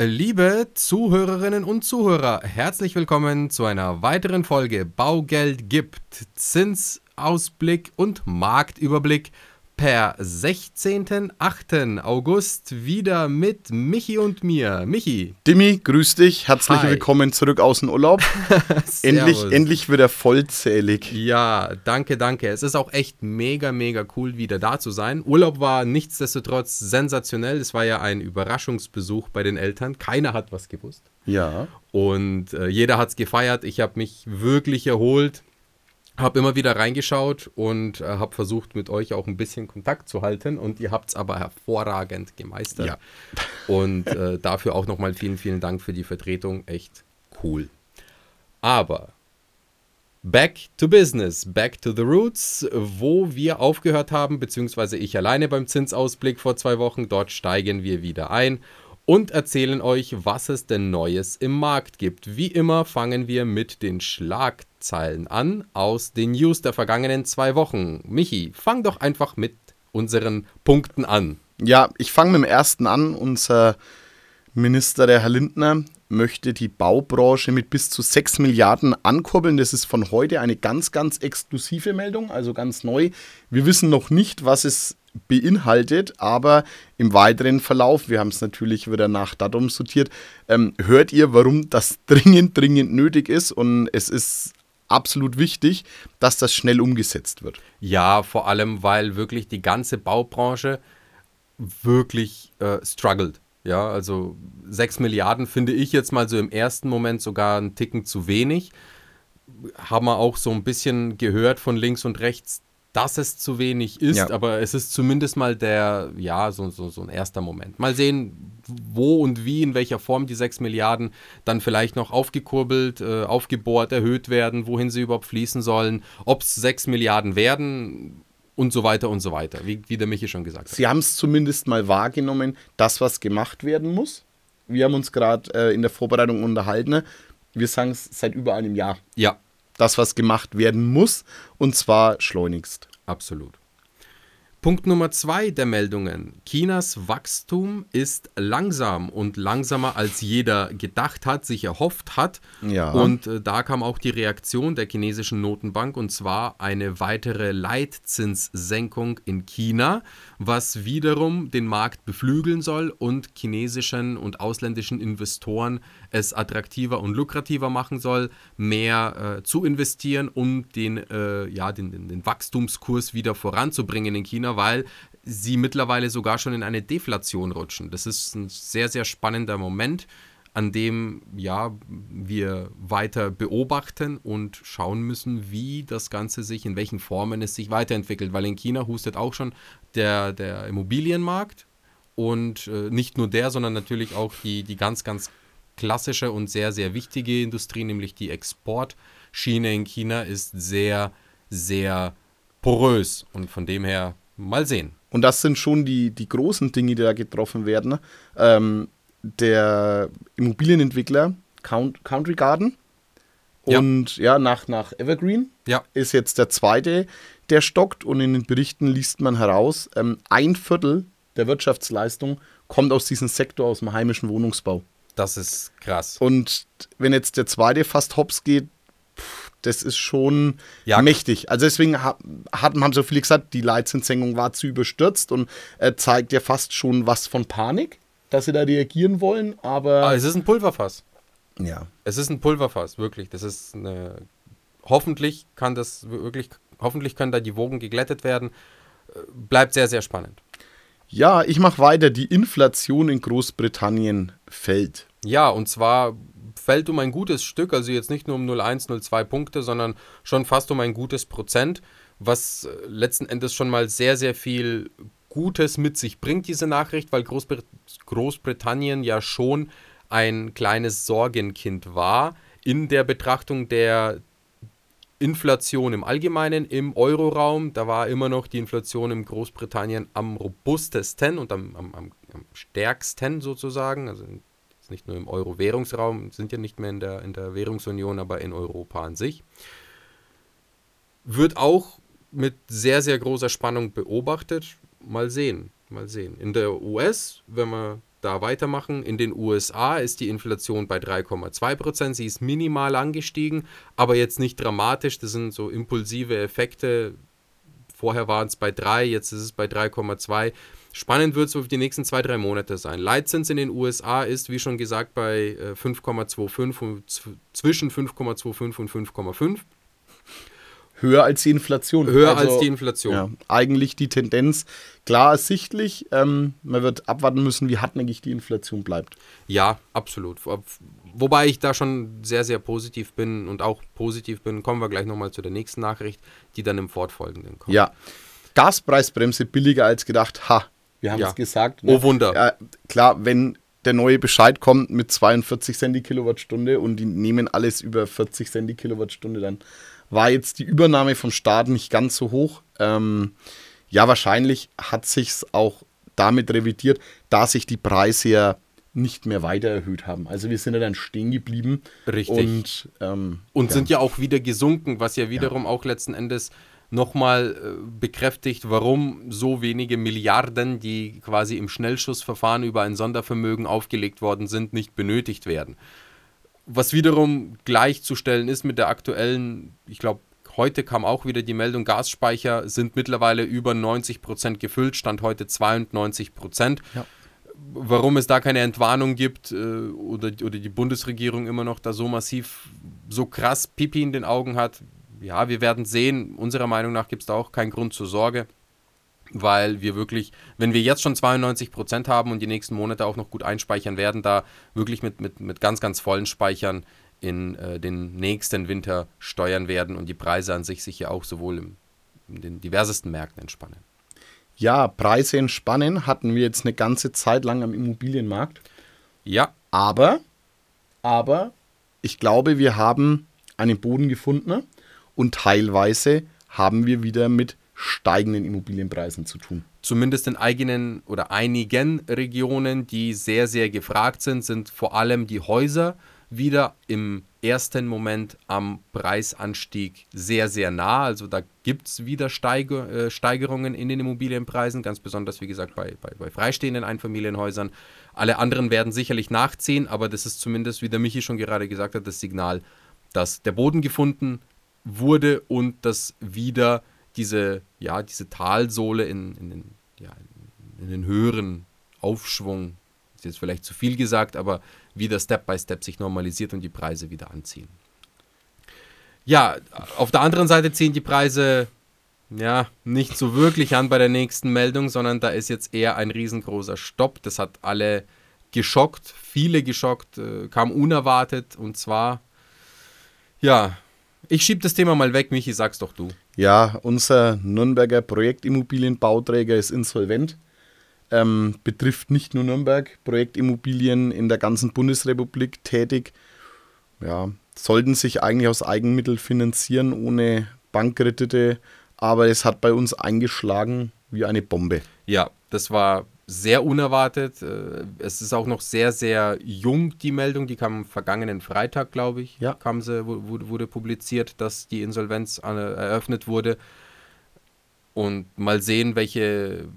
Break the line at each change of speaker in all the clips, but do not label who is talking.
Liebe Zuhörerinnen und Zuhörer, herzlich willkommen zu einer weiteren Folge Baugeld gibt. Zinsausblick und Marktüberblick per 16.8. August wieder mit Michi und mir. Michi.
Dimi, grüß dich. Herzlich Hi. willkommen zurück aus dem Urlaub. endlich, endlich wieder vollzählig.
Ja, danke, danke. Es ist auch echt mega, mega cool, wieder da zu sein. Urlaub war nichtsdestotrotz sensationell. Es war ja ein Überraschungsbesuch bei den Eltern. Keiner hat was gewusst.
Ja.
Und äh, jeder hat es gefeiert. Ich habe mich wirklich erholt habe immer wieder reingeschaut und äh, habe versucht, mit euch auch ein bisschen Kontakt zu halten. Und ihr habt es aber hervorragend gemeistert. Ja. Und äh, dafür auch nochmal vielen, vielen Dank für die Vertretung. Echt cool. Aber back to business, back to the roots, wo wir aufgehört haben, beziehungsweise ich alleine beim Zinsausblick vor zwei Wochen. Dort steigen wir wieder ein und erzählen euch, was es denn Neues im Markt gibt. Wie immer fangen wir mit den Schlagzeilen an aus den News der vergangenen zwei Wochen. Michi, fang doch einfach mit unseren Punkten an.
Ja, ich fange mit dem ersten an. Unser Minister, der Herr Lindner, möchte die Baubranche mit bis zu 6 Milliarden ankurbeln. Das ist von heute eine ganz, ganz exklusive Meldung, also ganz neu. Wir wissen noch nicht, was es beinhaltet, aber im weiteren Verlauf, wir haben es natürlich wieder nach Datum sortiert, ähm, hört ihr, warum das dringend, dringend nötig ist und es ist absolut wichtig, dass das schnell umgesetzt wird.
Ja, vor allem, weil wirklich die ganze Baubranche wirklich äh, struggelt. Ja, also 6 Milliarden finde ich jetzt mal so im ersten Moment sogar einen Ticken zu wenig. Haben wir auch so ein bisschen gehört von links und rechts, dass es zu wenig ist, ja. aber es ist zumindest mal der, ja, so, so, so ein erster Moment. Mal sehen, wo und wie, in welcher Form die 6 Milliarden dann vielleicht noch aufgekurbelt, äh, aufgebohrt, erhöht werden, wohin sie überhaupt fließen sollen, ob es 6 Milliarden werden und so weiter und so weiter, wie, wie der Michi schon gesagt
hat. Sie haben es zumindest mal wahrgenommen, das, was gemacht werden muss. Wir haben uns gerade äh, in der Vorbereitung unterhalten. Wir sagen es seit über einem Jahr.
Ja,
das, was gemacht werden muss, und zwar schleunigst.
Absolut. Punkt Nummer zwei der Meldungen. Chinas Wachstum ist langsam und langsamer als jeder gedacht hat, sich erhofft hat.
Ja.
Und äh, da kam auch die Reaktion der chinesischen Notenbank und zwar eine weitere Leitzinssenkung in China, was wiederum den Markt beflügeln soll und chinesischen und ausländischen Investoren es attraktiver und lukrativer machen soll, mehr äh, zu investieren, um den, äh, ja, den, den, den Wachstumskurs wieder voranzubringen in China weil sie mittlerweile sogar schon in eine Deflation rutschen. Das ist ein sehr, sehr spannender Moment, an dem ja, wir weiter beobachten und schauen müssen, wie das Ganze sich, in welchen Formen es sich weiterentwickelt. Weil in China hustet auch schon der, der Immobilienmarkt und äh, nicht nur der, sondern natürlich auch die, die ganz, ganz klassische und sehr, sehr wichtige Industrie, nämlich die Exportschiene in China, ist sehr, sehr porös. Und von dem her Mal sehen.
Und das sind schon die, die großen Dinge, die da getroffen werden. Ähm, der Immobilienentwickler Count, Country Garden und ja, ja nach, nach Evergreen
ja.
ist jetzt der zweite, der stockt. Und in den Berichten liest man heraus, ähm, ein Viertel der Wirtschaftsleistung kommt aus diesem Sektor, aus dem heimischen Wohnungsbau.
Das ist krass.
Und wenn jetzt der zweite fast hops geht, das ist schon ja. mächtig. Also deswegen hat, haben so viele gesagt, die Leitzinssenkung war zu überstürzt und äh, zeigt ja fast schon was von Panik, dass sie da reagieren wollen, aber...
aber es ist ein Pulverfass.
Ja.
Es ist ein Pulverfass, wirklich. Das ist eine... Hoffentlich kann das wirklich, hoffentlich können da die Wogen geglättet werden. Äh, bleibt sehr, sehr spannend.
Ja, ich mache weiter. Die Inflation in Großbritannien fällt.
Ja, und zwar fällt um ein gutes Stück, also jetzt nicht nur um 0,1, 0,2 Punkte, sondern schon fast um ein gutes Prozent, was äh, letzten Endes schon mal sehr, sehr viel Gutes mit sich bringt, diese Nachricht, weil Großbrit Großbritannien ja schon ein kleines Sorgenkind war in der Betrachtung der Inflation im Allgemeinen im Euroraum. Da war immer noch die Inflation in Großbritannien am robustesten und am, am, am stärksten sozusagen. Also nicht nur im Euro-Währungsraum, sind ja nicht mehr in der, in der Währungsunion, aber in Europa an sich. Wird auch mit sehr, sehr großer Spannung beobachtet. Mal sehen, mal sehen. In der US, wenn wir da weitermachen. In den USA ist die Inflation bei 3,2 Prozent. Sie ist minimal angestiegen, aber jetzt nicht dramatisch. Das sind so impulsive Effekte. Vorher waren es bei 3, jetzt ist es bei 3,2. Spannend wird es für die nächsten zwei, drei Monate sein. Leitzins in den USA ist, wie schon gesagt, bei 5,25 und zwischen 5,25 und 5,5.
Höher als die Inflation.
Höher also, als die Inflation. Ja,
eigentlich die Tendenz klar ersichtlich. Ähm, man wird abwarten müssen, wie hartnäckig die Inflation bleibt.
Ja, absolut. Wobei ich da schon sehr, sehr positiv bin und auch positiv bin. Kommen wir gleich nochmal zu der nächsten Nachricht, die dann im Fortfolgenden kommt.
Ja. Gaspreisbremse billiger als gedacht. Ha, wir haben es gesagt.
Ne? Oh Wunder.
Ja, klar, wenn der neue Bescheid kommt mit 42 Cent die Kilowattstunde und die nehmen alles über 40 Cent die Kilowattstunde, dann war jetzt die Übernahme vom Staat nicht ganz so hoch. Ähm, ja, wahrscheinlich hat sich auch damit revidiert, da sich die Preise ja nicht mehr weiter erhöht haben. Also wir sind ja dann stehen geblieben.
Richtig.
Und,
ähm, und ja. sind ja auch wieder gesunken, was ja wiederum ja. auch letzten Endes nochmal äh, bekräftigt, warum so wenige Milliarden, die quasi im Schnellschussverfahren über ein Sondervermögen aufgelegt worden sind, nicht benötigt werden. Was wiederum gleichzustellen ist mit der aktuellen, ich glaube, heute kam auch wieder die Meldung, Gasspeicher sind mittlerweile über 90 Prozent gefüllt, stand heute 92 Prozent. Ja. Warum es da keine Entwarnung gibt äh, oder, oder die Bundesregierung immer noch da so massiv, so krass Pipi in den Augen hat, ja, wir werden sehen. Unserer Meinung nach gibt es da auch keinen Grund zur Sorge weil wir wirklich, wenn wir jetzt schon 92 Prozent haben und die nächsten Monate auch noch gut einspeichern werden, da wirklich mit, mit, mit ganz, ganz vollen Speichern in äh, den nächsten Winter steuern werden und die Preise an sich sich ja auch sowohl im, in den diversesten Märkten entspannen.
Ja, Preise entspannen hatten wir jetzt eine ganze Zeit lang am Immobilienmarkt.
Ja.
Aber, aber ich glaube, wir haben einen Boden gefunden und teilweise haben wir wieder mit steigenden Immobilienpreisen zu tun.
Zumindest in eigenen oder einigen Regionen, die sehr, sehr gefragt sind, sind vor allem die Häuser wieder im ersten Moment am Preisanstieg sehr, sehr nah. Also da gibt es wieder Steiger, äh, Steigerungen in den Immobilienpreisen, ganz besonders, wie gesagt, bei, bei, bei freistehenden Einfamilienhäusern. Alle anderen werden sicherlich nachziehen, aber das ist zumindest, wie der Michi schon gerade gesagt hat, das Signal, dass der Boden gefunden wurde und dass wieder diese, ja, diese Talsohle in, in, den, ja, in den höheren Aufschwung, ist jetzt vielleicht zu viel gesagt, aber wieder Step by Step sich normalisiert und die Preise wieder anziehen. Ja, auf der anderen Seite ziehen die Preise ja nicht so wirklich an bei der nächsten Meldung, sondern da ist jetzt eher ein riesengroßer Stopp. Das hat alle geschockt, viele geschockt, äh, kam unerwartet und zwar, ja, ich schiebe das Thema mal weg, Michi, sag's doch du.
Ja, unser Nürnberger Projektimmobilienbauträger ist insolvent. Ähm, betrifft nicht nur Nürnberg, Projektimmobilien in der ganzen Bundesrepublik tätig. Ja, sollten sich eigentlich aus Eigenmitteln finanzieren, ohne Bankkredite, aber es hat bei uns eingeschlagen wie eine Bombe.
Ja, das war sehr unerwartet. Äh, es ist auch noch sehr, sehr jung, die Meldung. Die kam am vergangenen Freitag, glaube ich. Ja. Kam sie, wurde, wurde publiziert, dass die Insolvenz eröffnet wurde. Und mal sehen, welche,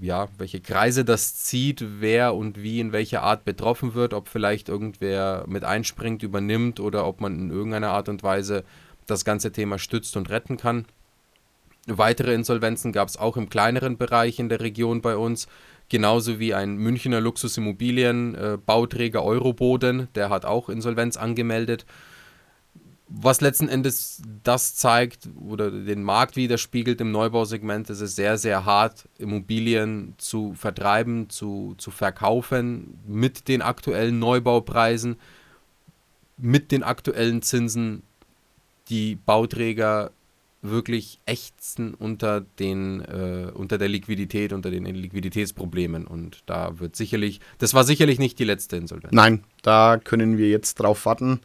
ja, welche Kreise das zieht, wer und wie in welcher Art betroffen wird, ob vielleicht irgendwer mit einspringt, übernimmt oder ob man in irgendeiner Art und Weise das ganze Thema stützt und retten kann. Weitere Insolvenzen gab es auch im kleineren Bereich in der Region bei uns genauso wie ein Münchner Luxusimmobilienbauträger äh, Euroboden, der hat auch Insolvenz angemeldet. Was letzten Endes das zeigt oder den Markt widerspiegelt im Neubausegment, ist es sehr, sehr hart, Immobilien zu vertreiben, zu, zu verkaufen mit den aktuellen Neubaupreisen, mit den aktuellen Zinsen. Die Bauträger wirklich ächzen unter, den, äh, unter der Liquidität, unter den Liquiditätsproblemen. Und da wird sicherlich, das war sicherlich nicht die letzte Insolvenz.
Nein, da können wir jetzt drauf warten.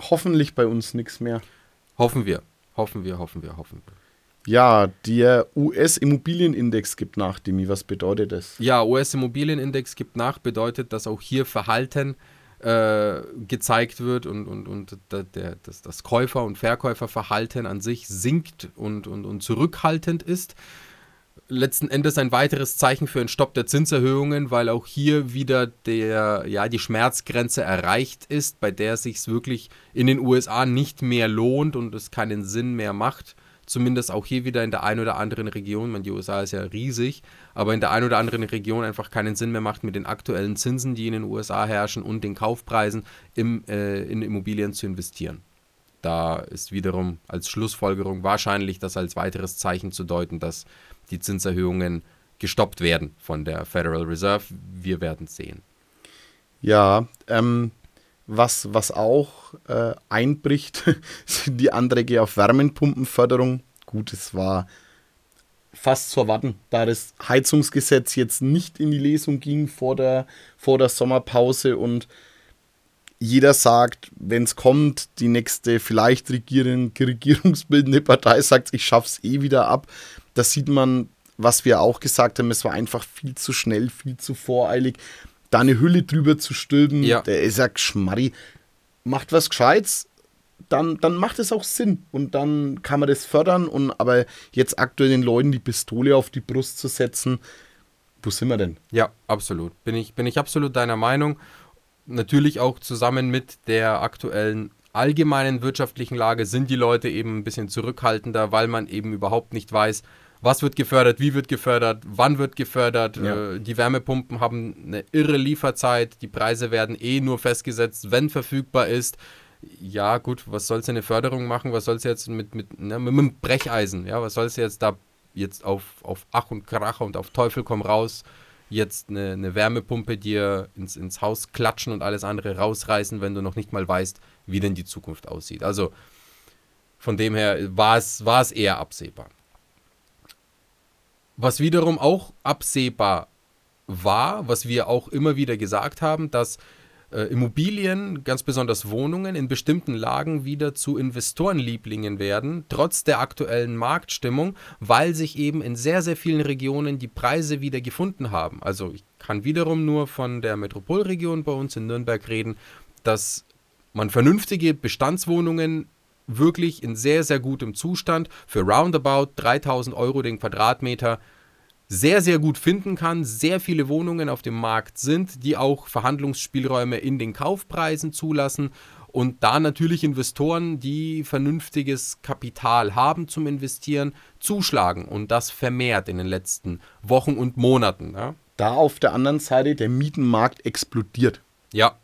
Hoffentlich bei uns nichts mehr.
Hoffen wir, hoffen wir, hoffen wir, hoffen wir.
Ja, der US-Immobilienindex gibt nach, Demi. Was bedeutet das?
Ja, US-Immobilienindex gibt nach, bedeutet, dass auch hier Verhalten äh, gezeigt wird und, und, und der, das, das Käufer- und Verkäuferverhalten an sich sinkt und, und, und zurückhaltend ist. letzten Endes ein weiteres Zeichen für einen Stopp der Zinserhöhungen, weil auch hier wieder der, ja, die Schmerzgrenze erreicht ist, bei der es sich wirklich in den USA nicht mehr lohnt und es keinen Sinn mehr macht. Zumindest auch hier wieder in der einen oder anderen Region, man, die USA ist ja riesig, aber in der einen oder anderen Region einfach keinen Sinn mehr macht, mit den aktuellen Zinsen, die in den USA herrschen und den Kaufpreisen im, äh, in Immobilien zu investieren. Da ist wiederum als Schlussfolgerung wahrscheinlich das als weiteres Zeichen zu deuten, dass die Zinserhöhungen gestoppt werden von der Federal Reserve. Wir werden sehen.
Ja, ähm, was, was auch äh, einbricht, sind die Anträge auf Wärmepumpenförderung. Gut, es war fast zu erwarten, da das Heizungsgesetz jetzt nicht in die Lesung ging vor der, vor der Sommerpause und jeder sagt, wenn es kommt, die nächste vielleicht regierungsbildende Partei sagt, ich schaff's eh wieder ab. Da sieht man, was wir auch gesagt haben, es war einfach viel zu schnell, viel zu voreilig. Da eine Hülle drüber zu stülpen, ja. der ist ja Geschmarri. Macht was Gescheites, dann, dann macht es auch Sinn und dann kann man das fördern. Und aber jetzt aktuell den Leuten die Pistole auf die Brust zu setzen, wo sind wir denn?
Ja, absolut. Bin ich, bin ich absolut deiner Meinung natürlich auch zusammen mit der aktuellen allgemeinen wirtschaftlichen Lage sind die Leute eben ein bisschen zurückhaltender, weil man eben überhaupt nicht weiß, was wird gefördert, wie wird gefördert, wann wird gefördert. Ja. Äh, die Wärmepumpen haben eine irre Lieferzeit, die Preise werden eh nur festgesetzt, wenn verfügbar ist. Ja, gut, was soll es eine Förderung machen? Was soll es jetzt mit, mit, ne, mit dem Brecheisen? Ja, was soll es jetzt da jetzt auf, auf Ach und Krach und auf Teufel komm raus jetzt eine, eine Wärmepumpe dir ins, ins Haus klatschen und alles andere rausreißen, wenn du noch nicht mal weißt, wie denn die Zukunft aussieht. Also von dem her war es, war es eher absehbar. Was wiederum auch absehbar war, was wir auch immer wieder gesagt haben, dass äh, Immobilien, ganz besonders Wohnungen, in bestimmten Lagen wieder zu Investorenlieblingen werden, trotz der aktuellen Marktstimmung, weil sich eben in sehr, sehr vielen Regionen die Preise wieder gefunden haben. Also ich kann wiederum nur von der Metropolregion bei uns in Nürnberg reden, dass man vernünftige Bestandswohnungen wirklich in sehr, sehr gutem Zustand für roundabout 3000 Euro den Quadratmeter sehr, sehr gut finden kann, sehr viele Wohnungen auf dem Markt sind, die auch Verhandlungsspielräume in den Kaufpreisen zulassen und da natürlich Investoren, die vernünftiges Kapital haben zum Investieren, zuschlagen und das vermehrt in den letzten Wochen und Monaten. Ja.
Da auf der anderen Seite der Mietenmarkt explodiert.
Ja.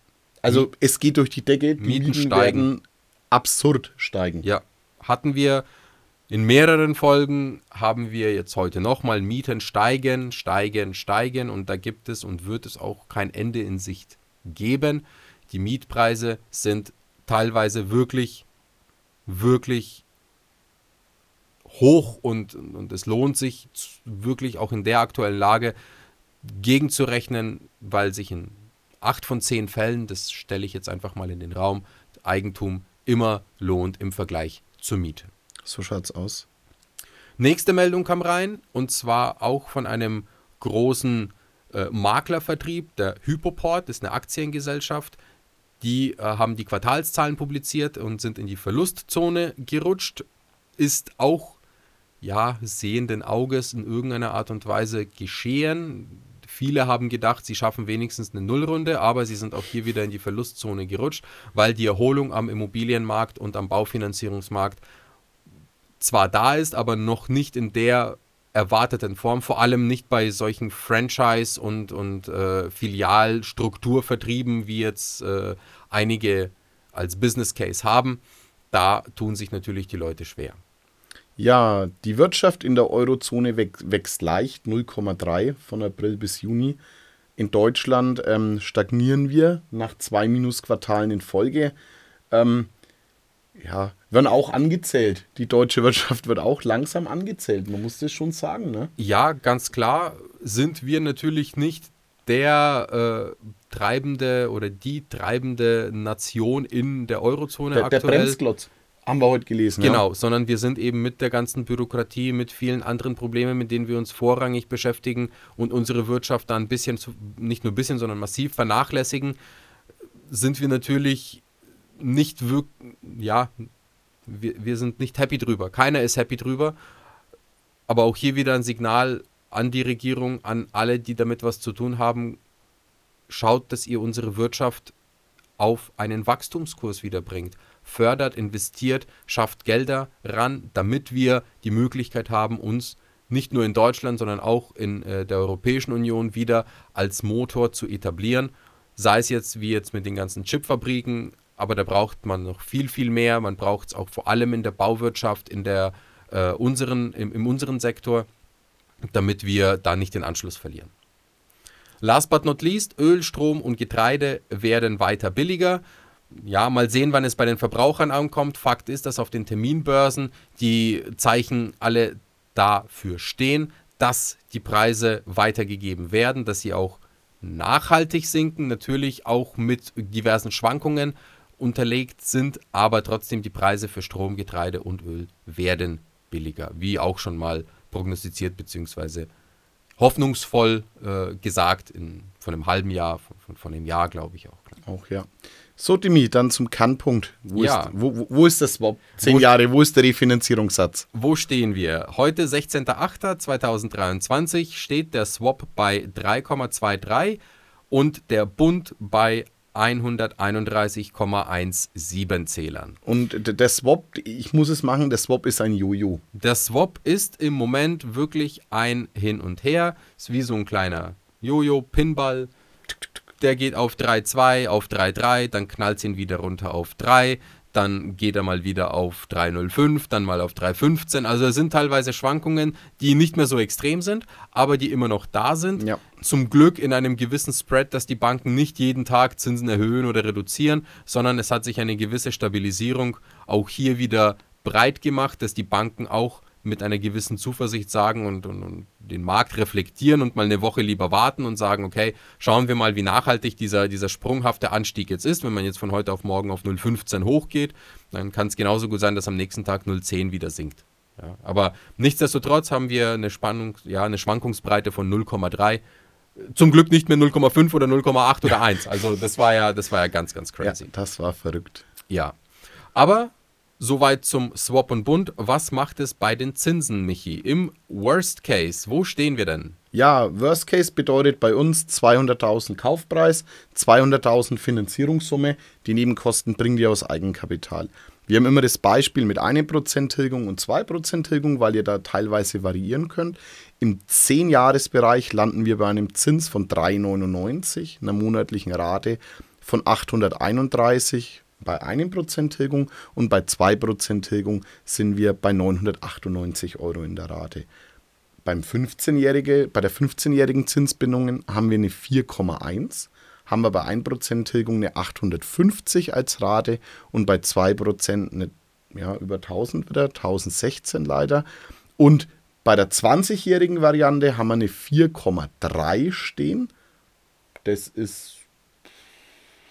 Also es geht durch die Decke, die Mieten, Mieten steigen. werden absurd steigen.
Ja. Hatten wir in mehreren Folgen haben wir jetzt heute nochmal Mieten steigen, steigen, steigen und da gibt es und wird es auch kein Ende in Sicht geben. Die Mietpreise sind teilweise wirklich, wirklich hoch und, und es lohnt sich wirklich auch in der aktuellen Lage gegenzurechnen, weil sich in acht von zehn Fällen, das stelle ich jetzt einfach mal in den Raum, Eigentum immer lohnt im Vergleich zur Miete.
So schaut's aus.
Nächste Meldung kam rein und zwar auch von einem großen äh, Maklervertrieb, der Hypoport, ist eine Aktiengesellschaft. Die äh, haben die Quartalszahlen publiziert und sind in die Verlustzone gerutscht. Ist auch, ja, sehenden Auges in irgendeiner Art und Weise geschehen. Viele haben gedacht, sie schaffen wenigstens eine Nullrunde, aber sie sind auch hier wieder in die Verlustzone gerutscht, weil die Erholung am Immobilienmarkt und am Baufinanzierungsmarkt zwar da ist, aber noch nicht in der erwarteten Form, vor allem nicht bei solchen Franchise- und, und äh, Filialstrukturvertrieben, wie jetzt äh, einige als Business Case haben. Da tun sich natürlich die Leute schwer.
Ja, die Wirtschaft in der Eurozone wächst leicht, 0,3 von April bis Juni. In Deutschland ähm, stagnieren wir nach zwei Minusquartalen in Folge. Ähm, ja, werden auch angezählt. Die deutsche Wirtschaft wird auch langsam angezählt. Man muss das schon sagen, ne?
Ja, ganz klar sind wir natürlich nicht der äh, treibende oder die treibende Nation in der Eurozone
der, aktuell. Der Bremsklotz. Haben wir heute gelesen.
Genau, ja. sondern wir sind eben mit der ganzen Bürokratie, mit vielen anderen Problemen, mit denen wir uns vorrangig beschäftigen und unsere Wirtschaft da ein bisschen, nicht nur ein bisschen, sondern massiv vernachlässigen, sind wir natürlich nicht wirklich, ja, wir, wir sind nicht happy drüber. Keiner ist happy drüber. Aber auch hier wieder ein Signal, an die Regierung, an alle, die damit was zu tun haben, schaut, dass ihr unsere Wirtschaft auf einen Wachstumskurs wiederbringt. Fördert, investiert, schafft Gelder ran, damit wir die Möglichkeit haben, uns nicht nur in Deutschland, sondern auch in äh, der Europäischen Union wieder als Motor zu etablieren. Sei es jetzt wie jetzt mit den ganzen Chipfabriken, aber da braucht man noch viel, viel mehr. Man braucht es auch vor allem in der Bauwirtschaft, in der äh, unseren, im, im unseren Sektor, damit wir da nicht den Anschluss verlieren. Last but not least, Öl, Strom und Getreide werden weiter billiger. Ja, mal sehen, wann es bei den Verbrauchern ankommt. Fakt ist, dass auf den Terminbörsen die Zeichen alle dafür stehen, dass die Preise weitergegeben werden, dass sie auch nachhaltig sinken, natürlich auch mit diversen Schwankungen unterlegt sind, aber trotzdem die Preise für Strom, Getreide und Öl werden billiger, wie auch schon mal prognostiziert bzw hoffnungsvoll äh, gesagt in, von einem halben Jahr, von, von, von einem Jahr, glaube ich auch.
Auch, ja. So, Demi, dann zum Kernpunkt. Wo, ja. ist, wo, wo ist das überhaupt? Zehn wo, Jahre, wo ist der Refinanzierungssatz?
Wo stehen wir? Heute, 16.08.2023, steht der Swap bei 3,23 und der Bund bei 131,17 Zählern.
Und der Swap, ich muss es machen, der Swap ist ein Jojo.
Der Swap ist im Moment wirklich ein Hin und Her. Ist wie so ein kleiner Jojo, Pinball. Der geht auf 3,2, auf 3,3, dann knallt es ihn wieder runter auf 3, dann geht er mal wieder auf 3,05, dann mal auf 3,15. Also es sind teilweise Schwankungen, die nicht mehr so extrem sind, aber die immer noch da sind. Ja. Zum Glück in einem gewissen Spread, dass die Banken nicht jeden Tag Zinsen erhöhen oder reduzieren, sondern es hat sich eine gewisse Stabilisierung auch hier wieder breit gemacht, dass die Banken auch mit einer gewissen Zuversicht sagen und, und, und, den Markt reflektieren und mal eine Woche lieber warten und sagen, okay, schauen wir mal, wie nachhaltig dieser, dieser sprunghafte Anstieg jetzt ist. Wenn man jetzt von heute auf morgen auf 0,15 hochgeht, dann kann es genauso gut sein, dass am nächsten Tag 0,10 wieder sinkt. Ja, aber nichtsdestotrotz haben wir eine Spannung, ja, eine Schwankungsbreite von 0,3. Zum Glück nicht mehr 0,5 oder 0,8 oder 1. Also das war ja, das war ja ganz, ganz crazy. Ja,
das war verrückt.
Ja. Aber Soweit zum Swap und Bund. Was macht es bei den Zinsen, Michi? Im Worst Case, wo stehen wir denn?
Ja, Worst Case bedeutet bei uns 200.000 Kaufpreis, 200.000 Finanzierungssumme. Die Nebenkosten bringen wir aus Eigenkapital. Wir haben immer das Beispiel mit 1% Tilgung und 2% Tilgung, weil ihr da teilweise variieren könnt. Im 10-Jahres-Bereich landen wir bei einem Zins von 3,99, einer monatlichen Rate von 831 bei 1% Tilgung und bei 2% Tilgung sind wir bei 998 Euro in der Rate. Beim 15 bei der 15-jährigen Zinsbindungen haben wir eine 4,1, haben wir bei 1% Tilgung eine 850 als Rate und bei 2% eine ja, über 1000 wieder, 1016 leider. Und bei der 20-jährigen Variante haben wir eine 4,3 stehen. Das ist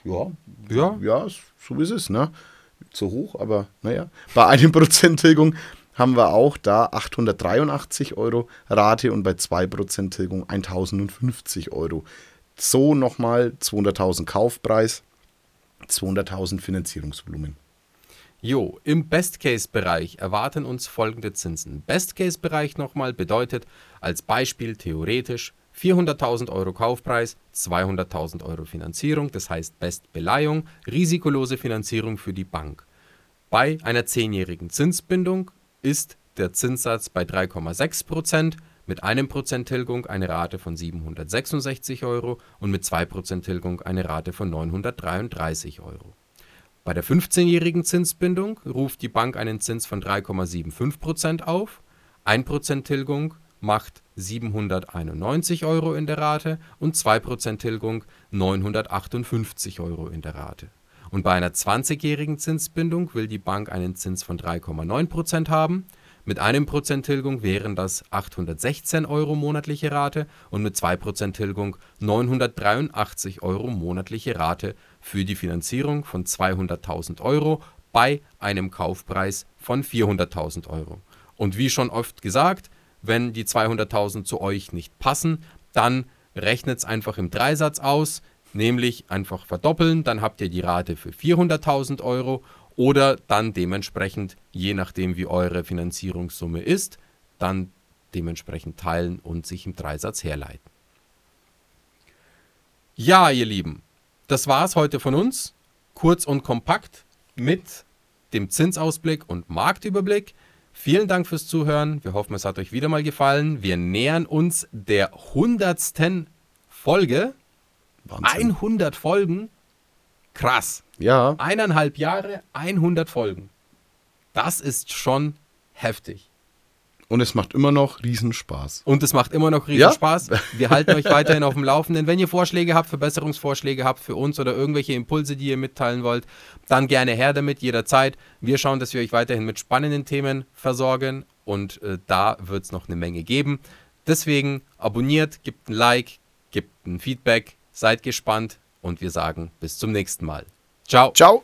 ja, ja, ja, so ist es, ne? Zu hoch, aber naja. Bei einem Prozent Tilgung haben wir auch da 883 Euro Rate und bei 2% Tilgung 1050 Euro. So nochmal 200.000 Kaufpreis, 200.000 Finanzierungsvolumen.
Jo, im Best-Case-Bereich erwarten uns folgende Zinsen. Best-Case-Bereich nochmal bedeutet als Beispiel theoretisch 400.000 Euro Kaufpreis, 200.000 Euro Finanzierung, das heißt Bestbeleihung, risikolose Finanzierung für die Bank. Bei einer zehnjährigen Zinsbindung ist der Zinssatz bei 3,6% mit einem Prozent Tilgung eine Rate von 766 Euro und mit 2% Tilgung eine Rate von 933 Euro. Bei der 15-jährigen Zinsbindung ruft die Bank einen Zins von 3,75% auf, 1% Tilgung macht 791 Euro in der Rate und 2% Tilgung 958 Euro in der Rate. Und bei einer 20-jährigen Zinsbindung will die Bank einen Zins von 3,9% haben. Mit einem Prozent Tilgung wären das 816 Euro monatliche Rate und mit 2% Tilgung 983 Euro monatliche Rate für die Finanzierung von 200.000 Euro bei einem Kaufpreis von 400.000 Euro. Und wie schon oft gesagt, wenn die 200.000 zu euch nicht passen, dann rechnet es einfach im Dreisatz aus, nämlich einfach verdoppeln, dann habt ihr die Rate für 400.000 Euro oder dann dementsprechend, je nachdem wie eure Finanzierungssumme ist, dann dementsprechend teilen und sich im Dreisatz herleiten. Ja, ihr Lieben, das war es heute von uns. Kurz und kompakt mit dem Zinsausblick und Marktüberblick. Vielen Dank fürs Zuhören. Wir hoffen, es hat euch wieder mal gefallen. Wir nähern uns der hundertsten Folge. Wahnsinn. 100 Folgen. Krass.
Ja.
Eineinhalb Jahre, 100 Folgen. Das ist schon heftig.
Und es macht immer noch Riesenspaß.
Und es macht immer noch Riesenspaß. Ja? Wir halten euch weiterhin auf dem Laufenden. Wenn ihr Vorschläge habt, Verbesserungsvorschläge habt für uns oder irgendwelche Impulse, die ihr mitteilen wollt, dann gerne her damit, jederzeit. Wir schauen, dass wir euch weiterhin mit spannenden Themen versorgen und äh, da wird es noch eine Menge geben. Deswegen abonniert, gebt ein Like, gebt ein Feedback, seid gespannt und wir sagen bis zum nächsten Mal. Ciao.
Ciao.